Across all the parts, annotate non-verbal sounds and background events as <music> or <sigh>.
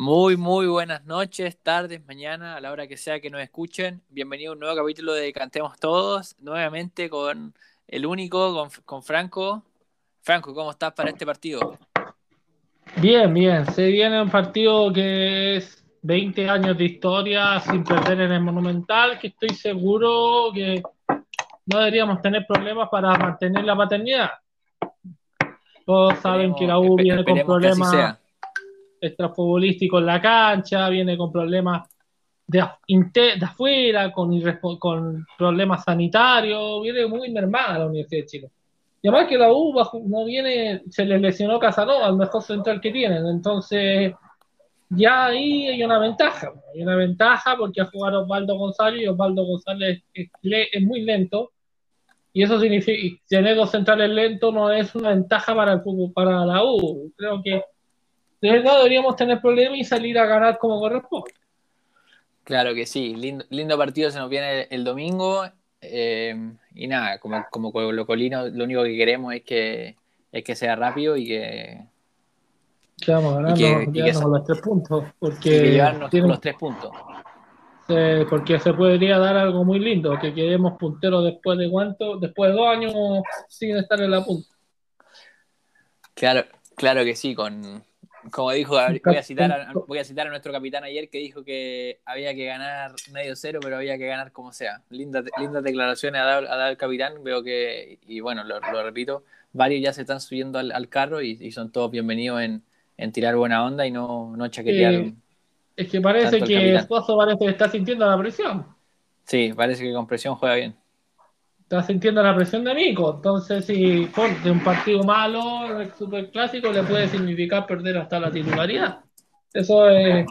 Muy, muy buenas noches, tardes, mañana, a la hora que sea que nos escuchen. Bienvenido a un nuevo capítulo de Cantemos Todos, nuevamente con el único, con, Franco. Franco, ¿cómo estás para este partido? Bien, bien. Se viene un partido que es 20 años de historia sin perder en el Monumental, que estoy seguro que no deberíamos tener problemas para mantener la paternidad. Todos saben que la U viene con problemas extrafutbolístico en la cancha, viene con problemas de, de afuera, con, con problemas sanitarios, viene muy mermada la Universidad de Chile. Y además que la U no viene, se le lesionó Casanova, al mejor central que tienen, entonces ya ahí hay una ventaja, hay una ventaja porque ha jugado Osvaldo González y Osvaldo González es, es, muy lento y eso significa tener dos centrales lentos no es una ventaja para el para la U. Creo que de verdad deberíamos tener problemas y salir a ganar como corresponde. Claro que sí, lindo, lindo partido se nos viene el, domingo. Eh, y nada, como, como Colino, lo único que queremos es que, es que sea rápido y que. Que vamos ganando, y que, los tres puntos. Porque y que llevarnos los tres puntos. porque se podría dar algo muy lindo, que quedemos punteros después de cuánto, después de dos años sin estar en la punta. Claro, claro que sí, con, como dijo, voy a, citar a, voy a citar a nuestro capitán ayer que dijo que había que ganar medio cero, pero había que ganar como sea. Lindas linda declaraciones ha dado, el capitán. Veo que, y bueno, lo, repito, varios ya se están subiendo al, carro y, son todos bienvenidos en, tirar buena onda y no, no chaquetear. Eh, es que parece que Esposo parece que está sintiendo la presión. Sí, parece que con presión juega bien está sintiendo la presión de Nico. Entonces, si de un partido malo, el super clásico, le puede significar perder hasta la titularidad. Eso es.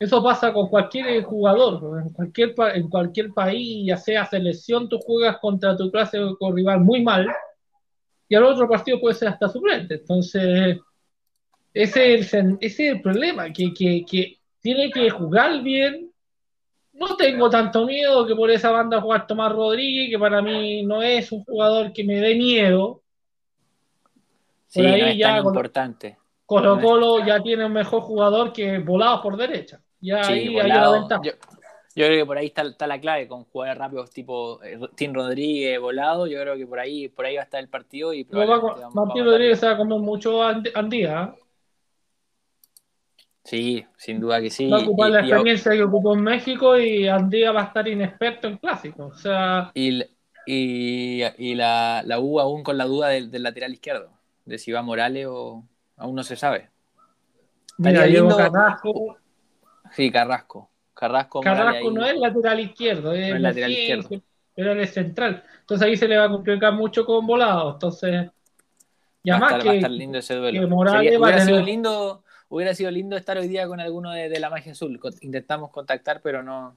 Eso pasa con cualquier jugador, en cualquier, en cualquier país, ya sea selección, tú juegas contra tu clase con rival muy mal y al otro partido puede ser hasta suplente. Entonces, ese es el, ese es el problema, que, que, que tiene que jugar bien, no tengo tanto miedo que por esa banda jugar Tomás Rodríguez, que para mí no es un jugador que me dé miedo. sí, ahí es ya tan importante. Colo Colo ya tiene un mejor jugador que volado por derecha. Ya ahí hay una ventaja. Yo, creo que por ahí está, la clave con jugadores rápidos tipo eh, Tim Rodríguez, volado. Yo creo que por ahí, por ahí va a estar el partido. y Martín Rodríguez se va a comer mucho Andía. Sí, sin duda que sí. Va a ocupar la experiencia que ocupó en México y Andía va a estar inexperto en clásicos. O sea... Y, y, la, la, U aún con la duda del, lateral izquierdo, de si va Morales o aún no se sabe. Mira, lindo... Carrasco. Sí, Carrasco. Carrasco, Carrasco no es lateral izquierdo, es, lateral izquierdo. pero él es central. Entonces ahí se le va a complicar mucho con volados. Entonces, ya más que, va a estar lindo ese duelo. Morales va a tener... sido lindo Hubiera sido lindo estar hoy día con alguno de, la magia azul. Intentamos contactar, pero no,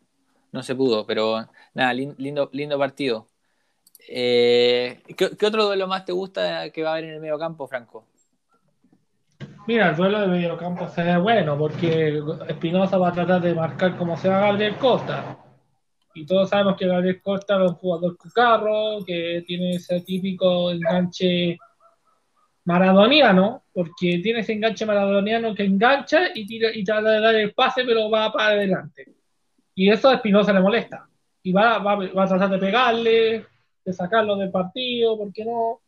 no se pudo. Pero nada, lindo, lindo partido. Eh, ¿qué, otro duelo más te gusta que va a haber en el medio campo, Franco? Mira, el duelo de medio campo se ve bueno porque Espinosa va a tratar de marcar como se va Gabriel Costa. Y todos sabemos que Gabriel Costa es un jugador cucarro, que tiene ese típico enganche maradoniano, porque tiene ese enganche maradoniano que engancha y, tira, y trata de dar el pase, pero va para adelante. Y eso a Espinosa le molesta. Y va, va, va, a tratar de pegarle, de sacarlo del partido, ¿por qué no?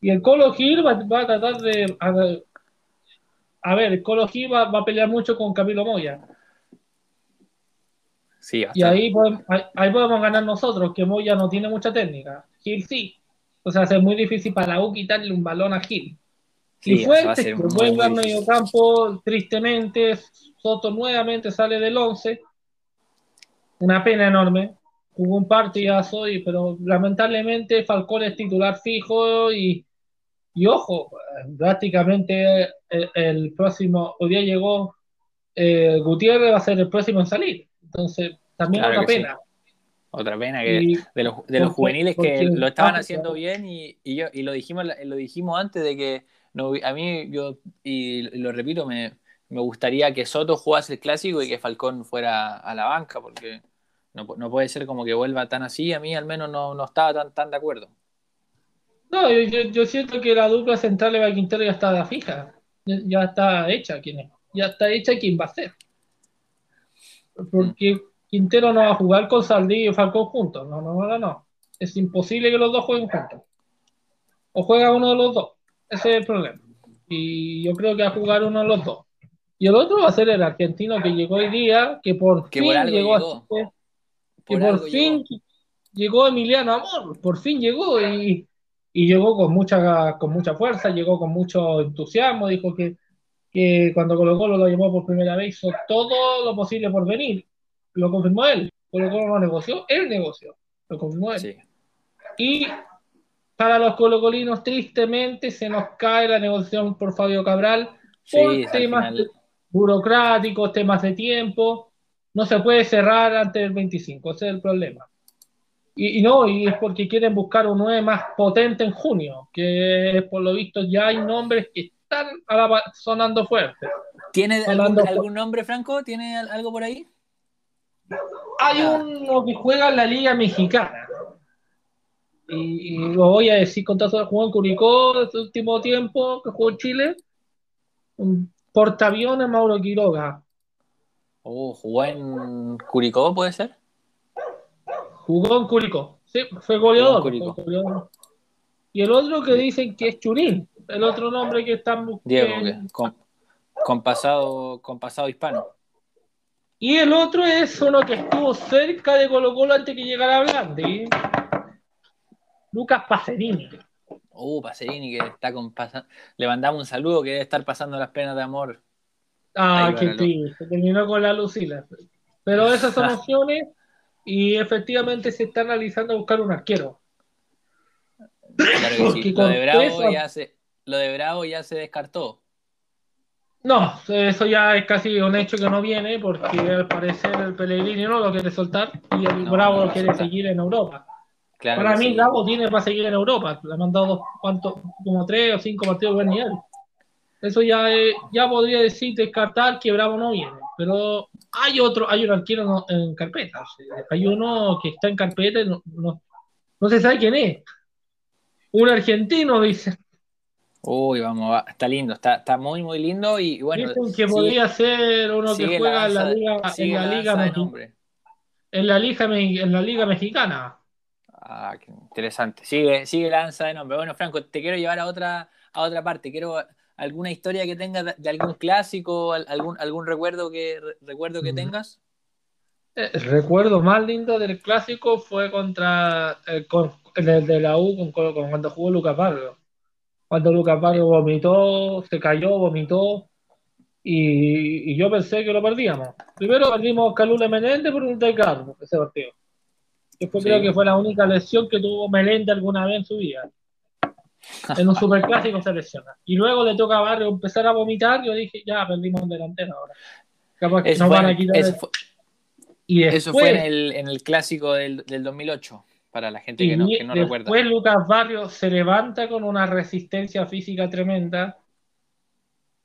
Y el Colo Gil va, a tratar de. A, ver, el Colo Gil va, a pelear mucho con Camilo Moya. Sí, y ahí podemos, ahí podemos ganar nosotros, que Moya no tiene mucha técnica. Gil sí. O sea, es muy difícil para U quitarle un balón a Gil. y Fuentes, que vuelve al medio campo, tristemente, Soto nuevamente sale del 11. Una pena enorme. Jugó un partidazo, pero lamentablemente Falcón es titular fijo y, y ojo, prácticamente el, próximo, hoy día llegó eh, Gutiérrez, va a ser el próximo en salir. Entonces, también una pena. Otra pena que de, los, de los juveniles que lo estaban haciendo bien y, y, yo, y lo dijimos lo dijimos antes de que no, a mí yo y lo repito me, me, gustaría que Soto jugase el clásico y que Falcón fuera a la banca porque no, no puede ser como que vuelva tan así a mí al menos no, no estaba tan, tan de acuerdo. No yo, yo, siento que la dupla central de Quintero ya estaba fija ya está hecha quién es, ya está hecha quién va a ser. Porque Quintero no va a jugar con Saldí y Falcón juntos, no, no, no, no. Es imposible que los dos jueguen juntos. O juega uno de los dos, ese es el problema. Y yo creo que va a jugar uno de los dos. Y el otro va a ser el argentino que llegó hoy día, que por fin llegó, que por fin llegó Emiliano Amor, por fin llegó y, llegó con mucha, con mucha fuerza, llegó con mucho entusiasmo, dijo que, que cuando Colo Colo lo llamó por primera vez hizo todo lo posible por venir, lo confirmó él, Colo Colo no negoció, él negoció, lo confirmó él. Y para los colocolinos tristemente se nos cae la negociación por Fabio Cabral por temas burocráticos, temas de tiempo, no se puede cerrar antes del 25, ese es el problema. Y, no, y es porque quieren buscar un 9 más potente en junio, que por lo visto ya hay nombres que están sonando fuertes. ¿Tiene algún, nombre, Franco? ¿Tiene algo por ahí? Hay uno que juega en la Liga Mexicana. Y, lo voy a decir con todo el juego en Curicó este último tiempo que jugó en Chile. Un portaaviones Mauro Quiroga. Oh, ¿Jugó en Curicó, puede ser? Jugó en Curicó. Sí, fue goleador. Y el otro que dicen que es Churín, el otro nombre que están buscando. Diego, con, pasado, con pasado hispano. Y el otro es uno que estuvo cerca de Colo Colo antes que llegara Blandi. Lucas Pacerini. Uh, Pacerini que está con Le mandamos un saludo que debe estar pasando las penas de amor. Ah, qué triste. Terminó con la Lucila. Pero esas son opciones y efectivamente se está analizando buscar un arquero. Claro que sí. Lo de, Bravo ya se, lo de Bravo ya se descartó. No, eso ya es casi un hecho que no viene porque al parecer el Pellegrini no lo quiere soltar y el Bravo lo quiere seguir en Europa. para mí, Bravo tiene para seguir en Europa. Le han mandado dos, como tres o cinco partidos de buen nivel. Eso ya, ya podría decir descartar que Bravo no viene. Pero hay otro, hay un arquero en carpeta. Hay uno que está en carpeta y no, no, se sabe quién es. Un argentino, dice. Uy, vamos, está lindo, está, está muy, muy lindo y bueno. Dicen que podría ser uno que juega en la liga, en la, liga en la liga, en la liga mexicana. Ah, qué interesante. Sigue, sigue la danza de nombre. Bueno, Franco, te quiero llevar a otra, a otra parte. Quiero alguna historia que tengas de, algún clásico, algún, algún recuerdo que, recuerdo que mm. tengas. El eh, recuerdo más lindo del clásico fue contra el, de la U con, cuando jugó Lucas Barrio. Cuando Lucas Barrio vomitó, se cayó, vomitó. Y, yo pensé que lo perdíamos. Primero perdimos Calule Menéndez por un descargo ese partido. Yo creo que fue la única lesión que tuvo Meléndez alguna vez en su vida en un superclásico se lesiona. Y luego le toca a Barrio empezar a vomitar. Yo dije, ya perdimos un delantero ahora. Capaz que nos van a quitar. Eso fue, y eso fue en el, en el clásico del, del, 2008, para la gente que no, que no recuerda. Después Lucas Barrio se levanta con una resistencia física tremenda.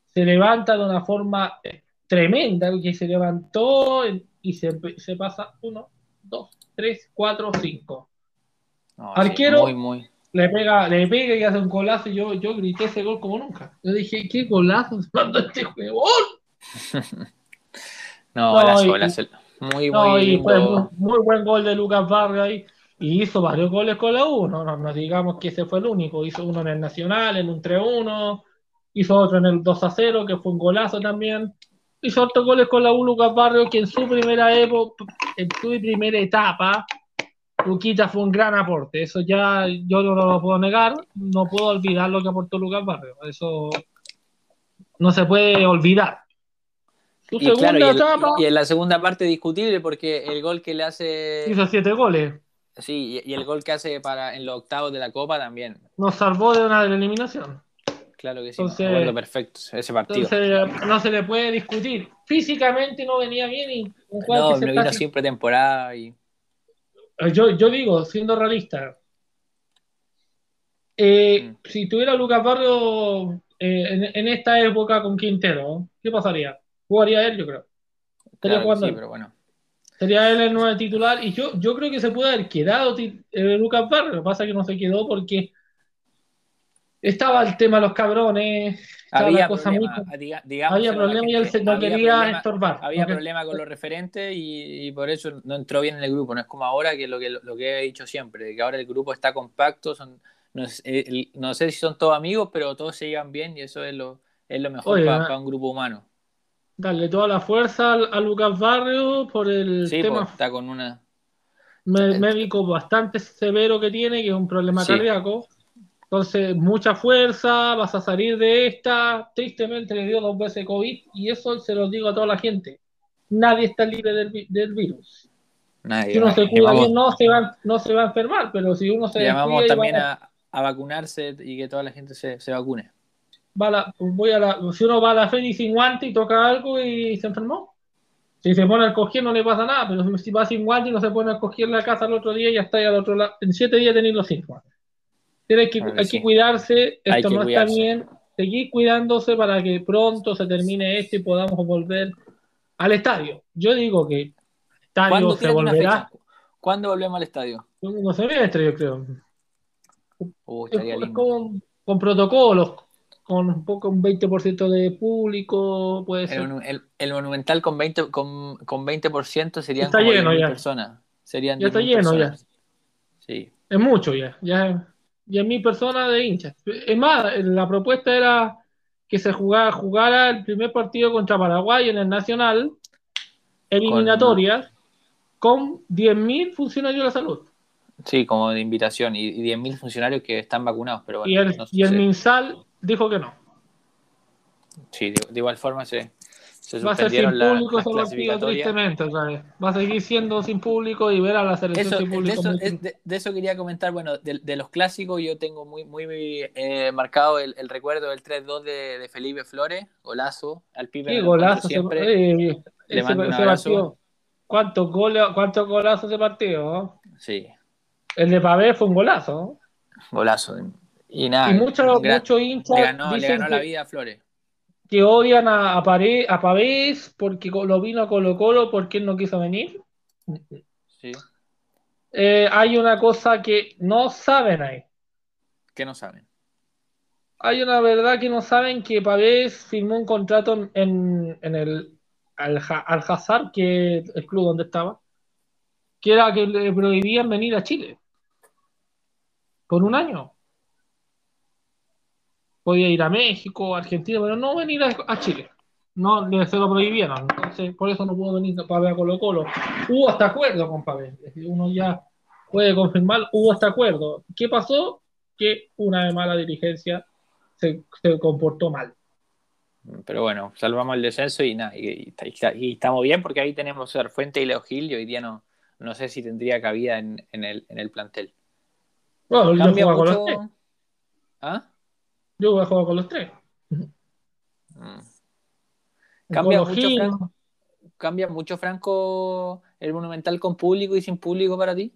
Se levanta de una forma tremenda, que se levantó y se, se pasa uno, dos, tres, cuatro, cinco. Arquero, muy, muy le pega, le pega y hace un golazo y yo, yo grité ese gol como nunca. Yo dije, ¿qué golazo se mandó este juego? <laughs> no, golazo, golazo. Muy, muy, muy, buen gol de Lucas Barrio ahí. Y hizo varios goles con la U. No, no, digamos que ese fue el único. Hizo uno en el Nacional, en un 3-1. Hizo otro en el 2-0, que fue un golazo también. Hizo otros goles con la U Lucas Barrio, que en su primera época, en su primera etapa, Luquita fue un gran aporte, eso ya yo no lo puedo negar, no puedo olvidar lo que aportó Lucas Barrio, eso no se puede olvidar. y, en la segunda parte discutible porque el gol que le hace... Hizo siete goles. Sí, y, el gol que hace para en los octavos de la Copa también. Nos salvó de una eliminación. Claro que sí, entonces, perfecto ese partido. Entonces, no se le puede discutir. Físicamente no venía bien y un juego no, que se vino siempre temporada y eh, yo, yo digo, siendo realista, eh, mm. si tuviera Lucas Barrio eh, en, esta época con Quintero, ¿qué pasaría? Jugaría él, yo creo. Estaría jugando. Sí, pero bueno. Sería él el nuevo titular. Y yo, yo creo que se puede haber quedado Lucas Barrio. Lo que pasa es que no se quedó porque estaba el tema de los cabrones, había problema, había problema y él no quería estorbar. Había problema con los referentes y, por eso no entró bien en el grupo. No es como ahora que lo que, lo que he dicho siempre, que ahora el grupo está compacto, son, no, sé si son todos amigos, pero todos se llevan bien y eso es lo, es lo mejor para, un grupo humano. Darle toda la fuerza a, Lucas Barrio por el sí, tema. está con una médico bastante severo que tiene, que es un problema cardíaco. Entonces, mucha fuerza, vas a salir de esta. Tristemente le dio dos veces COVID y eso se lo digo a toda la gente. Nadie está libre del, del virus. Nadie, si uno se cuida bien, no se, va, no se va a enfermar, pero si uno se. Llamamos también a, a, vacunarse y que toda la gente se, se vacune. Va voy a la, si uno va a la feria sin guante y toca algo y se enfermó, si se pone al coger no le pasa nada, pero si va sin guante y no se pone al coger la casa el otro día, ya está ahí al otro lado. En siete días tenéis los síntomas. Hay que, hay que cuidarse, esto no está bien, seguir cuidándose para que pronto se termine esto y podamos volver al estadio. Yo digo que el estadio se volverá. ¿Cuándo volvemos al estadio? Un semestre, yo creo. Uh, con, con, protocolos, con un poco un 20% de público, puede ser. El, Monumental con 20%, con, con 20 serían está lleno ya. personas. Serían ya está lleno ya. Sí. Es mucho ya. Ya y en mi persona de hincha. Es más, la propuesta era que se jugara, jugara el primer partido contra Paraguay en el Nacional, eliminatorias, con, 10.000 funcionarios de la salud. Sí, como de invitación, y, 10.000 funcionarios que están vacunados. Pero y el, y el MinSal dijo que no. Sí, de, de igual forma se, va a ser sin público ese partido, tristemente. Va a seguir siendo sin público y ver a la selección sin público. De eso, quería comentar. Bueno, de, los clásicos, yo tengo muy, muy eh, marcado el, recuerdo del 3-2 de, Felipe Flores, golazo. Al pibe sí, golazo. Siempre le mando un abrazo. ¿Cuántos goles, cuántos golazos ese partido? Sí. El de Pavé fue un golazo. Golazo. Y nada. Y muchos mucho hinchas. Le ganó, le ganó la vida a Flores que odian a, a, Pavés porque lo vino a Colo Colo porque él no quiso venir. Sí. Eh, hay una cosa que no saben ahí. ¿Qué no saben? Hay una verdad que no saben que Pavés firmó un contrato en, en el Al, Hazard, que es el club donde estaba, que era que le prohibían venir a Chile por un año podía ir a México, Argentina, pero no venir a, Chile. No, se lo prohibieron. Entonces, por eso no pudo venir Pavé a Colo Colo. Hubo hasta acuerdo con Pavé. Uno ya puede confirmar, hubo hasta acuerdo. ¿Qué pasó? Que una de mala dirigencia se, comportó mal. Pero bueno, salvamos el descenso y nada, y, estamos bien porque ahí tenemos a Fuente y Leo Gil y hoy día no, no sé si tendría cabida en, en, el, en el plantel. Bueno, Cambia mucho... ¿Ah? Yo voy a jugar con los tres. Mm. Cambia mucho, Franco, ¿Cambia mucho, Franco, el Monumental con público y sin público para ti?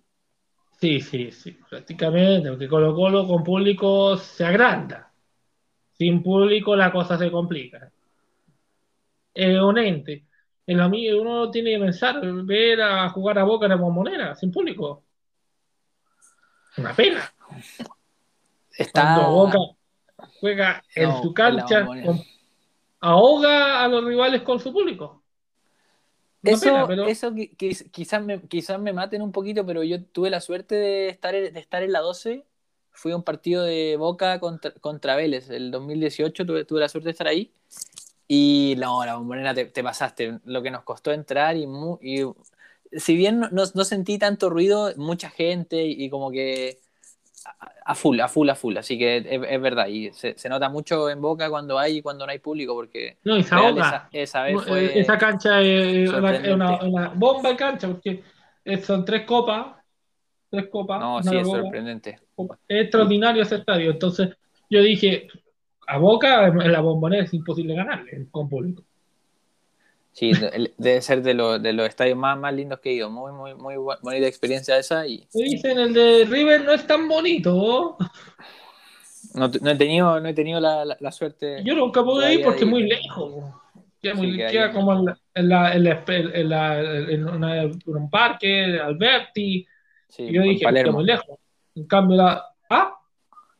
Sí, sí, sí, prácticamente, porque Colo Colo con público se agranda. Sin público la cosa se complica. Es un ente. En la mía uno tiene que pensar, ver a jugar a Boca en la bombonera, sin público. Una pena. Está... Boca, juega en su cancha, ahoga a los rivales con su público. eso, eso quizás me, quizás me maten un poquito, pero yo tuve la suerte de estar, de estar en la 12. Fui a un partido de Boca contra, contra Vélez, el 2018 tuve, tuve la suerte de estar ahí. Y no, la bombonera te, pasaste. Lo que nos costó entrar y, si bien no, no, sentí tanto ruido, mucha gente y como que a full, a full, a full. Así que es, verdad. Y se, nota mucho en Boca cuando hay y cuando no hay público. Porque no, esa, esa, esa cancha es una, bomba de cancha porque son tres copas. Tres copas. No, sí, es sorprendente. Es extraordinario ese estadio. Entonces yo dije, a Boca en la bombonera es imposible ganarle con público. Sí, debe ser de, de los estadios más, más lindos que he ido. Muy, muy, muy bonita experiencia esa. Y... dicen, el de River no es tan bonito. No, no he tenido, no he tenido la, la, suerte. Yo nunca pude ir porque es muy lejos. Queda, muy, queda como en, la, en, la, en, la, en, una, en, un parque, Alberti. Sí, yo dije, Palermo. muy lejos. En cambio, la. ¿Ah?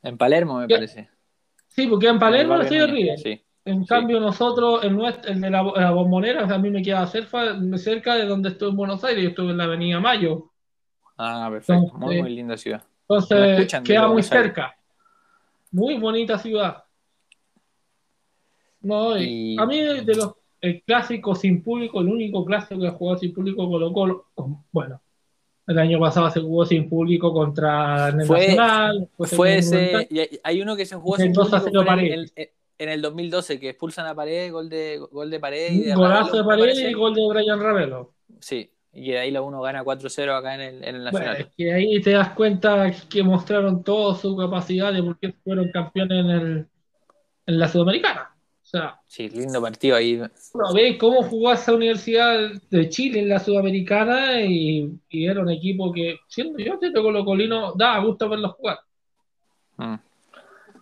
En Palermo, me parece. Sí, porque en Palermo el estadio River. Sí. En cambio, nosotros, el, nuestro, el de la, la, bombonera, a mí me queda cerca, cerca de donde estoy en Buenos Aires, yo estuve en la Avenida Mayo. Ah, perfecto. Entonces, muy, muy linda ciudad. Entonces, queda muy cerca. Muy bonita ciudad. No, y... a mí de los el clásico sin público, el único clásico que jugó sin público Colo Colo, bueno, el año pasado se jugó sin público contra el fue, Nacional. Fue ese, y hay uno que se jugó sin público en el, en el 2012, que expulsan a Paredes, gol de, gol de Paredes. De Golazo de Paredes y gol de Brian Ravelo. Sí, y de ahí la uno gana 4-0 acá en el, en el Nacional. Bueno, es que ahí te das cuenta que mostraron toda su capacidad de por qué fueron campeones en, el, en la Sudamericana. O sea, sí, lindo partido ahí. Uno ve cómo jugó esa Universidad de Chile en la Sudamericana y, y era un equipo que, siendo yo, siendo colocolino, daba gusto verlos jugar. Mm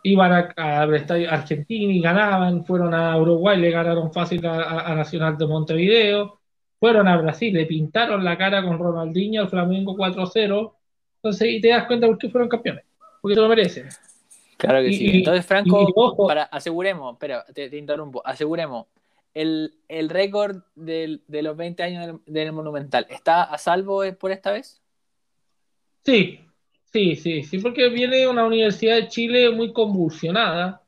iban a, a, Argentina y ganaban, fueron a Uruguay, le ganaron fácil a, a, Nacional de Montevideo, fueron a Brasil, le pintaron la cara con Ronaldinho al Flamengo 4-0, entonces y te das cuenta por qué fueron campeones, porque te lo merecen. Claro que y, sí. Entonces, Franco, y, para, aseguremos, espera, te, te, interrumpo, aseguremos, el, el récord de los 20 años del, del Monumental, ¿está a salvo por esta vez? Sí, Sí, sí, sí, porque viene una Universidad de Chile muy convulsionada,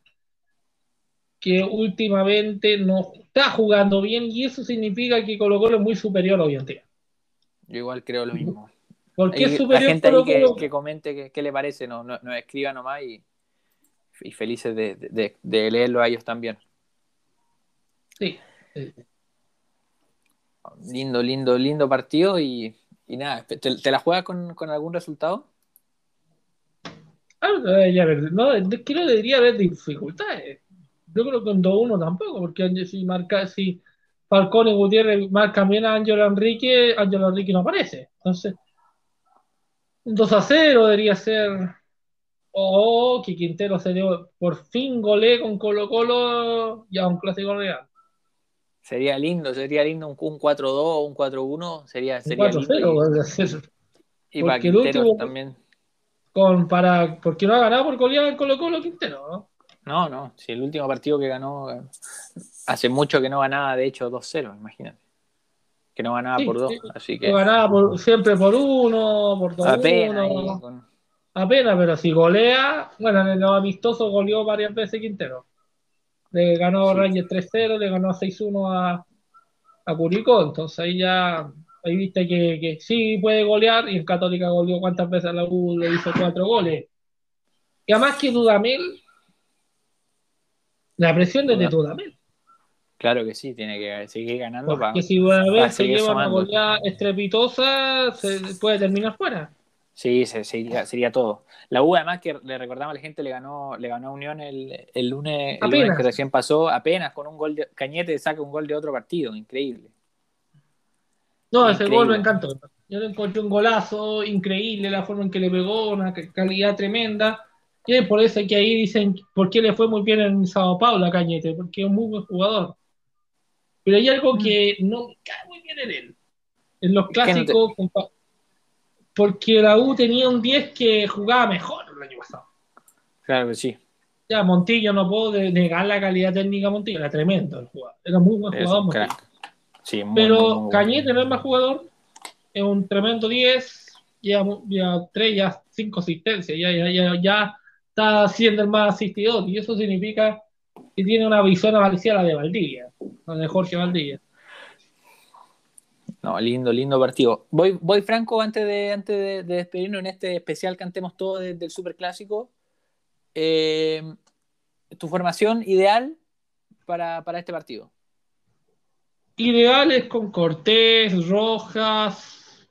que últimamente no está jugando bien y eso significa que Colo Colo es muy superior hoy en día. Yo igual creo lo mismo. ¿Por qué es superior La gente Colo -Colo? Que, que, comente qué le parece, no, no, no, escriba nomás y, y felices de, de, de, leerlo a ellos también. Sí. Lindo, lindo, lindo partido y, y nada, ¿te, te la juegas con, con algún resultado? No, es que no debería haber dificultades. Yo creo que en 2-1 tampoco, porque si marca, si Falcón y Gutiérrez marcan bien a Ángelo Enrique, Ángelo Enrique no aparece. Entonces, un 2 a 0 debería ser. O oh, que Quintero se dio por fin golé con Colo Colo ya un clásico real. Sería lindo, sería lindo un, 4-2 un 4-1, sería, sería 4 -0, y, y para Quintero último, también con para porque no ha ganado por goleada en Colo Colo Quintero, ¿no? No, no, si el último partido que ganó hace mucho que no ganaba, de hecho 2-0, imagínate. Que no ganaba sí, por dos, sí. así que. No ganaba por, siempre por uno, por dos. Apenas, uno. Con... Apenas, pero si golea, bueno, en los amistosos goleó varias veces Quintero. Le ganó sí. Rangers 3-0, le ganó 6-1 a, a Curicó, entonces ahí ya ahí viste que, que, sí puede golear y en Católica goleó cuántas veces a la U le hizo cuatro goles. Y además que Dudamel, la presión desde Dudamel. Claro que sí, tiene que seguir ganando Porque para. si Dudamel se lleva una goleada estrepitosa, se puede terminar fuera. Sí, sería, sería todo. La U, además, que le recordamos a la gente, le ganó, le ganó a Unión el, el, lunes, el lunes que recién pasó, apenas con un gol de Cañete saca un gol de otro partido, increíble. No, ese gol me encantó. Yo le encontré un golazo increíble, la forma en que le pegó, una calidad tremenda. Y es por eso que ahí dicen por qué le fue muy bien en Sao Paulo a Cañete, porque es un muy buen jugador. Pero hay algo que no me cae muy bien en él. En los clásicos, porque la U tenía un 10 que jugaba mejor el año pasado. Claro que sí. Ya, Montillo no puedo negar la calidad técnica de Montillo, era tremendo el jugador. Era muy buen jugador. Montillo. Sí, muy, pero muy Cañete no es más jugador, es un tremendo 10, ya, ya 3, ya 5 asistencias, ya, ya, ya, ya está siendo el más asistidor, y eso significa que tiene una visión parecida a la de Valdivia, la de Jorge Valdivia. No, lindo, lindo partido. Voy, voy Franco, antes de, antes de, de despedirnos en este especial Cantemos Todo desde el Super Clásico. Eh, ¿Tu formación ideal para, para este partido? Ideales con Cortés, Rojas.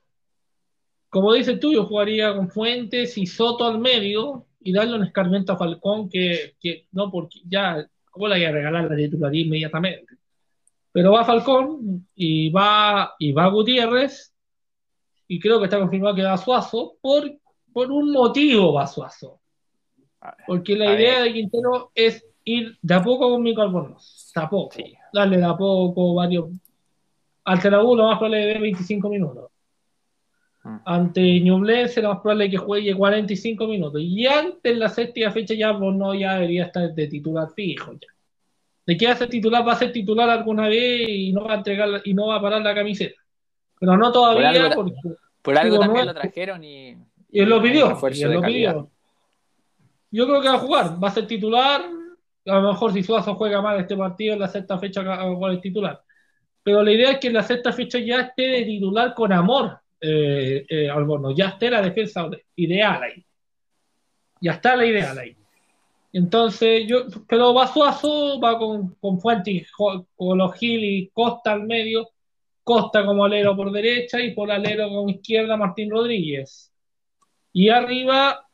Como dices tú, yo jugaría con Fuentes y Soto al medio y darle un escarmiento a Falcón que, que no, porque ya, ¿cómo le voy a regalar la titularía inmediatamente? Pero va Falcón y va, y va Gutiérrez y creo que está confirmado que va Suazo por, por un motivo va Suazo. Porque la idea de Quintero es ir de a poco con Mico Albornoz, de a poco. Sí darle de a poco varios. Ante la U lo más probable es 25 minutos. Mm. Ante Ñublense lo más probable es que juegue 45 minutos. Y antes en la séptima fecha ya no ya debería estar de titular fijo. Ya. de a ser titular, va a ser titular alguna vez y no va a entregar y no va a parar la camiseta. Pero no todavía por algo, por algo también lo trajeron y, y él lo pidió. Y él lo pidió. Yo creo que va a jugar, va a ser titular. A lo mejor si Suazo juega mal este partido en la sexta fecha va a titular. Pero la idea es que en la sexta fecha ya esté de titular con amor eh, eh Ya esté la defensa ideal ahí. Ya está la ideal ahí. Entonces, yo, pero va Suazo, va con, con Fuentes, con los Gil y Costa al medio, Costa como alero por derecha y por alero con izquierda Martín Rodríguez. Y arriba,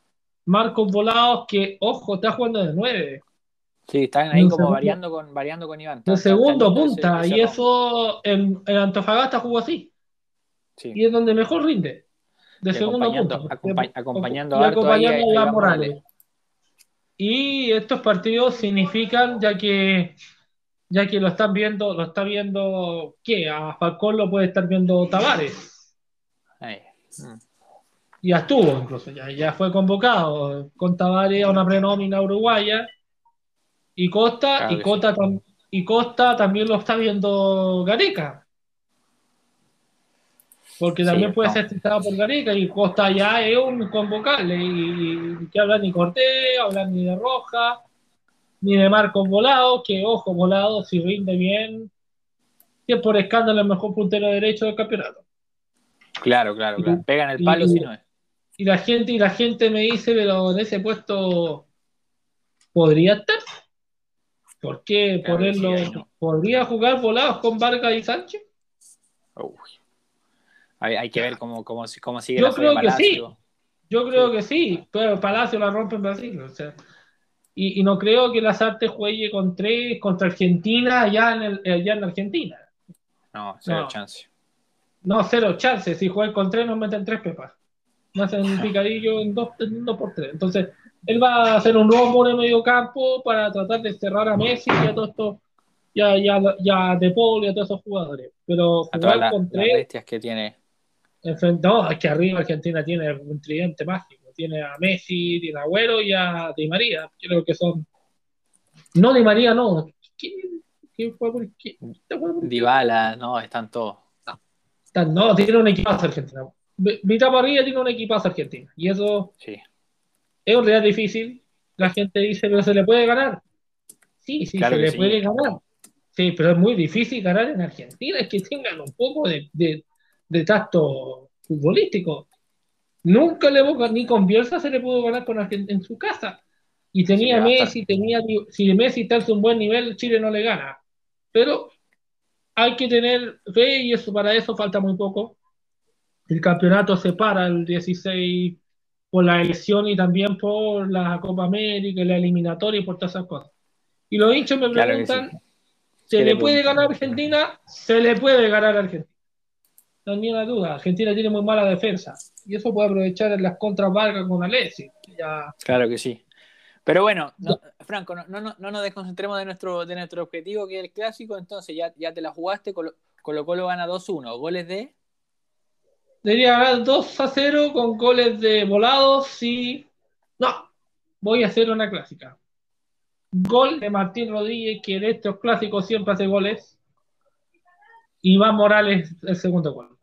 Marcos Volados, que, ojo, está jugando de nueve. Sí, están ahí como variando con, variando con Iván. De segundo punta, y eso en, Antofagasta jugó así. Y es donde mejor rinde. De segundo punta. acompañando a, Morales. Y estos partidos significan, ya que ya que lo están viendo, lo está viendo, ¿qué? A Falcón lo puede estar viendo Tavares. Ya estuvo incluso, ya, ya fue convocado con Tavares a una prenómina uruguaya. Y Costa, y, Costa y Costa también lo está viendo Gareca. Porque también puede ser citado por Gareca y Costa ya es un convocable. Y, que hablan ni Cortés, hablan ni de Roja, ni de Marcos Volado, que ojo, Volado, si rinde bien, que por escándalo el mejor puntero derecho del campeonato. Claro, claro, claro. Pegan el palo si no es. Y la gente, y la gente me dice, pero en ese puesto podría estar. ¿Por qué ponerlo? ¿Podría jugar volados con Vargas y Sánchez? Hay, que ver cómo, cómo, cómo sigue Yo creo que sí. Yo creo que sí, pero Palacio la rompe en Brasil. O sea, y, no creo que Lazarte juegue con tres contra Argentina allá en, el, allá en Argentina. No, cero chance. No, cero chance. Si juega con tres, nos meten tres pepas. No hacen un <laughs> picadillo en dos, por tres. Entonces, él va a hacer un nuevo en medio campo para tratar de cerrar a Messi y a todos estos, ya, ya, ya De Paul y a todos esos jugadores. Pero jugar con tres. bestias que tiene no, es que arriba Argentina tiene un tridente mágico. Tiene a Messi, tiene a Agüero y a Di María. Creo que son. No, Di María no. ¿Quién, fue por qué? Dybala, no, están todos. no, tiene un equipazo Argentina. Mitad arriba tiene un equipazo Argentina. Y eso sí. Es un real difícil. La gente dice, pero se le puede ganar. Sí, sí, se le puede ganar. Sí, pero es muy difícil ganar en Argentina. Es que tengan un poco de de tacto futbolístico. Nunca le ni con Bielsa se le pudo ganar con en su casa. Y tenía Messi, tenía si Messi está en un buen nivel, Chile no le gana. Pero hay que tener fe y eso para eso falta muy poco. El campeonato se para el 16 por la elección y también por la Copa América, la eliminatoria y por todas esas cosas. Y los hinchas me preguntan, ¿se le puede ganar a Argentina? Se le puede ganar a Argentina no ni una duda. Argentina tiene muy mala defensa y eso puede aprovechar en las contras Vargas con Alessi. Claro que sí. Pero bueno, Franco, no, no, no, nos desconcentremos de nuestro, de nuestro objetivo que es el clásico, entonces ya, ya te la jugaste, Colo, Colo Colo gana 2-1, goles de... Debería ganar 2 0 con goles de volados y... No, voy a hacer una clásica. Gol de Martín Rodríguez, que en estos clásicos siempre hace goles. Y va Morales el segundo gol.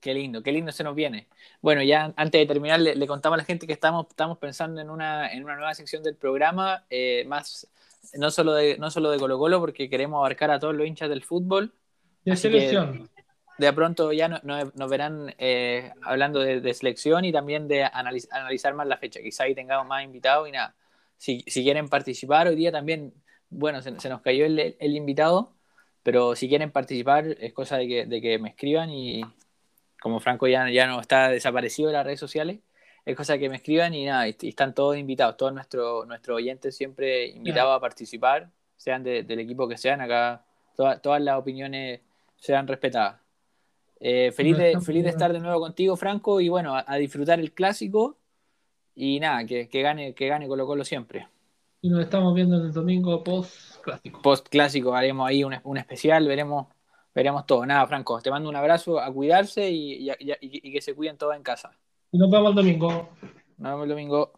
Qué lindo, qué lindo se nos viene. Bueno, ya antes de terminar, le, contamos a la gente que estamos, estamos pensando en una, en una nueva sección del programa, eh, más no solo, de, no solo de Colo Colo, porque queremos abarcar a todos los hinchas del fútbol. De selección. De pronto ya nos verán eh, hablando de, selección y también de analizar más la fecha. Quizá ahí tengamos más invitados y nada. Si, quieren participar, hoy día también, bueno, se, nos cayó el, el invitado, pero si quieren participar es cosa de que, de que me escriban y, como Franco ya, ya no está desaparecido de las redes sociales, es cosa que me escriban y nada, y, están todos invitados, todos nuestros nuestros oyentes siempre invitados a participar, sean del equipo que sean, acá todas las opiniones sean respetadas. Eh, feliz, de, feliz de estar de nuevo contigo, Franco, y bueno, a, disfrutar el clásico y nada, que, que, gane, que gane Colo Colo siempre. Y nos estamos viendo el domingo post clásico. Post clásico, haremos ahí un, un especial, veremos veremos todo. Nada, Franco, te mando un abrazo, a cuidarse y, que se cuiden todos en casa. Y nos vemos el domingo. Nos vemos el domingo.